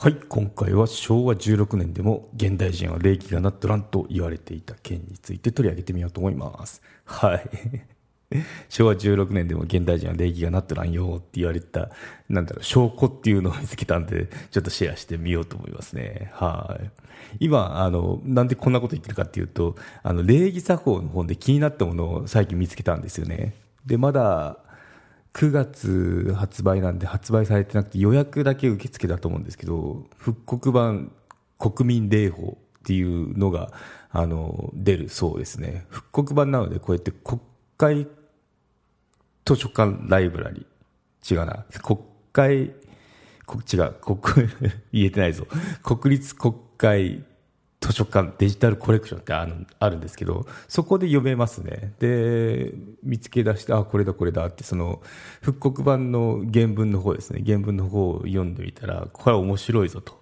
はい今回は昭和16年でも現代人は礼儀がなっとらんと言われていた件について取り上げてみようと思います。はい。昭和16年でも現代人は礼儀がなっとらんよって言われたなんだろう証拠っていうのを見つけたんでちょっとシェアしてみようと思いますね。はい。今あのなんでこんなこと言ってるかっていうとあの礼儀作法の本で気になったものを最近見つけたんですよね。でまだ9月発売なんで発売されてなくて予約だけ受付だと思うんですけど復刻版国民礼法っていうのがあの出るそうですね。復刻版なのでこうやって国会図書館ライブラリ違うな。国会こ違う。国 言えてないぞ。国立国会図書館デジタルコレクションってあるあるんですけどそこで読めますね。で見つけ出してあこれだこれだってその復刻版の原文の方ですね。原文の方を読んでみたらこれは面白いぞと。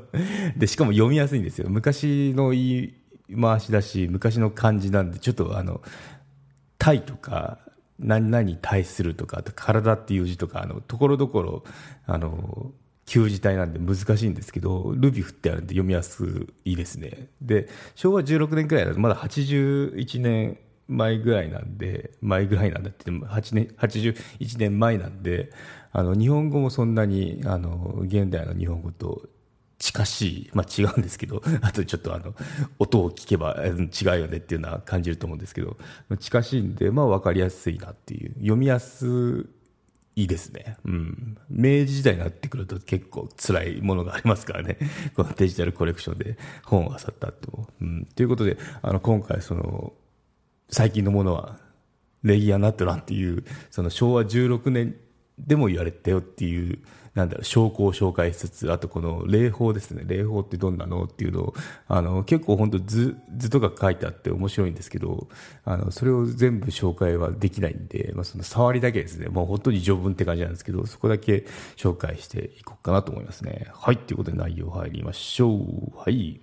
でしかも読みやすいんですよ。昔の言い回しだし昔の漢字なんでちょっとあの「タイ」とか何々に対するとかあと、体っていう字とか、の、ところどころ、あの、旧字体なんで難しいんですけど、ルビ振ってあるんで読みやすいですね。で、昭和16年くらいだとまだ81年前ぐらいなんで、前ぐらいなんだって言っても8年、81年前なんで、あの、日本語もそんなに、あの、現代の日本語と近しい、まあ違うんですけど、あとちょっとあの、音を聞けば違うよねっていうのは感じると思うんですけど、近しいんで、まあ分かりやすいなっていう、読みやすいいですね。うん。明治時代になってくると結構辛いものがありますからね。このデジタルコレクションで本を漁ったと。うん。ということで、あの、今回その、最近のものは、レギアナットランっていう、その昭和16年でも言われたよっていう、なんだろう、証拠を紹介しつつ、あとこの霊法ですね。霊法ってどんなのっていうのを、あの、結構本当図、図とか書いてあって面白いんですけど、あの、それを全部紹介はできないんで、まあその触りだけですね。もう本当に序文って感じなんですけど、そこだけ紹介していこうかなと思いますね。はい、ということで内容入りましょう。はい。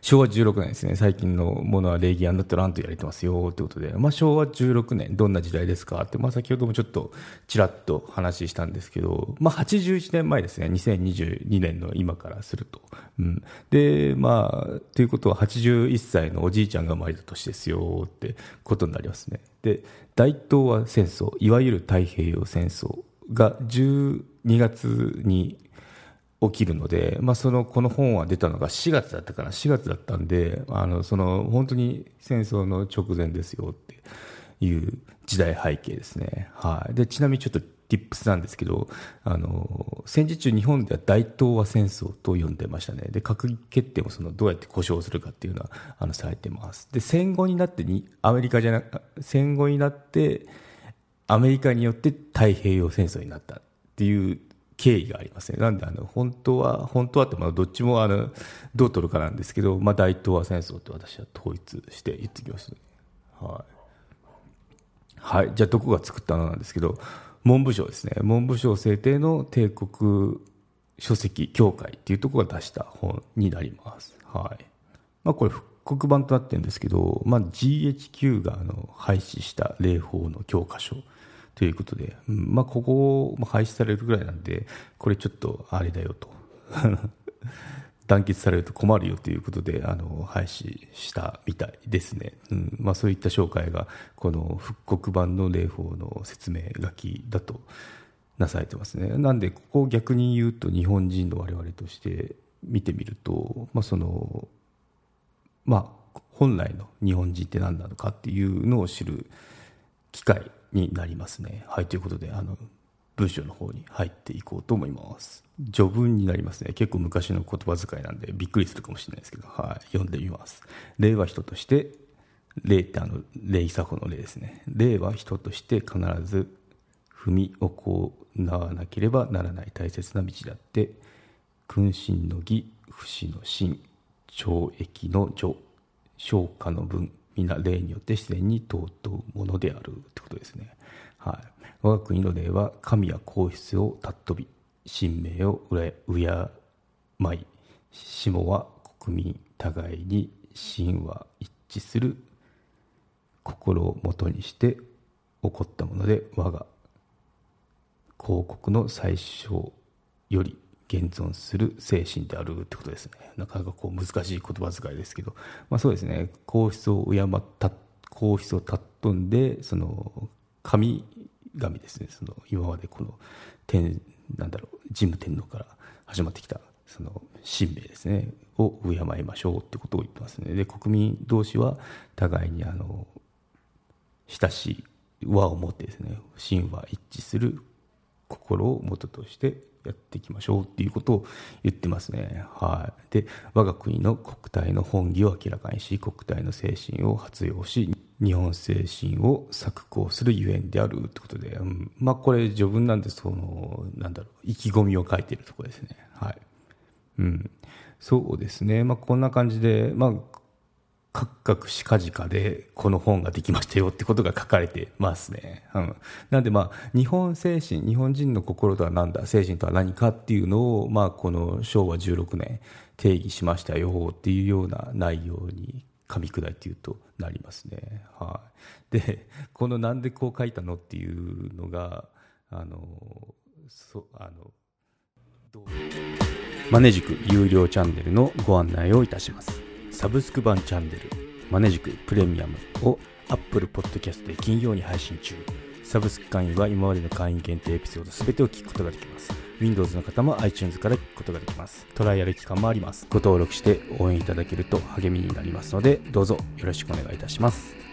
昭和16年ですね、最近のものは礼儀アンダットランと言われてますよということで、まあ、昭和16年、どんな時代ですかって、まあ、先ほどもちょっとちらっと話したんですけど、まあ、81年前ですね、2022年の今からすると。うん、で、まあ、ということは81歳のおじいちゃんが生まれた年ですよってことになりますね。で、大東亜戦争、いわゆる太平洋戦争が12月に起きるので、まあ、そのこの本は出たのが4月だったかな。4月だったんであのその本当に戦争の直前ですよっていう時代背景ですね、はい、でちなみにちょっと tips なんですけどあの戦時中日本では大東亜戦争と呼んでましたね。で閣議決定もそのどうやって故障するかっていうのはあのされてます。で戦後になってにアメリカじゃな戦後になってアメリカによって太平洋戦争になったっていう経緯がありますね。なんで、あの、本当は、本当はって、まあ、どっちも、あの、どう取るかなんですけど、まあ、大東亜戦争って私は統一して言ってきます、ね。はい。はい。じゃあ、どこが作ったのなんですけど、文部省ですね。文部省制定の帝国書籍協会っていうところが出した本になります。はい。まあ、これ、復刻版となってるんですけど、まあ、GHQ が、あの、廃止した霊法の教科書。ということで、まあ、ここを廃止されるぐらいなんで、これちょっとあれだよと。団結されると困るよということで、あの、廃止したみたいですね。うん。まあそういった紹介が、この復刻版の霊法の説明書きだとなされてますね。なんで、ここを逆に言うと日本人の我々として見てみると、まあその、まあ本来の日本人って何なのかっていうのを知る機会になりますね。はい、ということで、あの、文章の方に入っていこうと思います。序文になりますね。結構昔の言葉遣いなんでびっくりするかもしれないですけど、はい、読んでみます。例は人として、例ってあの、礼作法の例ですね。例は人として必ず踏み行わなければならない大切な道だって、君臣の義、不死の心、懲役の序、昇華の文、皆例によって自然に尊うものであるってことですね。はい。我が国の例は神や皇室を尊び、神明を敬い、下は国民互いに神は一致する心をもとにして起こったもので我が広告の最初より現存する精神であるってことですね。なかなかこう難しい言葉遣いですけど、まあそうですね、皇室を敬った皇室を尊んで、その神々ですね、その今までこの天、なんだろう、神武天皇から始まってきた、その神明ですね、を敬いましょうってことを言ってますね。で、国民同士は互いにあの、親しい和を持ってですね、神話一致する心を元としてやっていきましょうっていうことを言ってますね。はい。で、我が国の国体の本義を明らかにし、国体の精神を発揚し、日本精神を作行するゆえんであるってことで、うん、まあこれ序文なんで、その、なんだろう、意気込みを書いてるところですね。はい。うん。そうですね。まあこんな感じで、まあ各々しかじかでこの本ができましたよってことが書かれてますね。うん。なんでまあ、日本精神、日本人の心とは何だ、精神とは何かっていうのを、まあ、この昭和16年定義しましたよっていうような内容に噛み砕いて言うとなりますね。はい。で、このなんでこう書いたのっていうのが、あの、そ、あのどう、マネジク有料チャンネルのご案内をいたします。サブスク版チャンネルマネジクプレミアムを Apple Podcast で金曜に配信中。サブスク会員は今までの会員限定エピソード全てを聞くことができます。Windows の方も iTunes から聞くことができます。トライアル期間もあります。ご登録して応援いただけると励みになりますのでどうぞよろしくお願いいたします。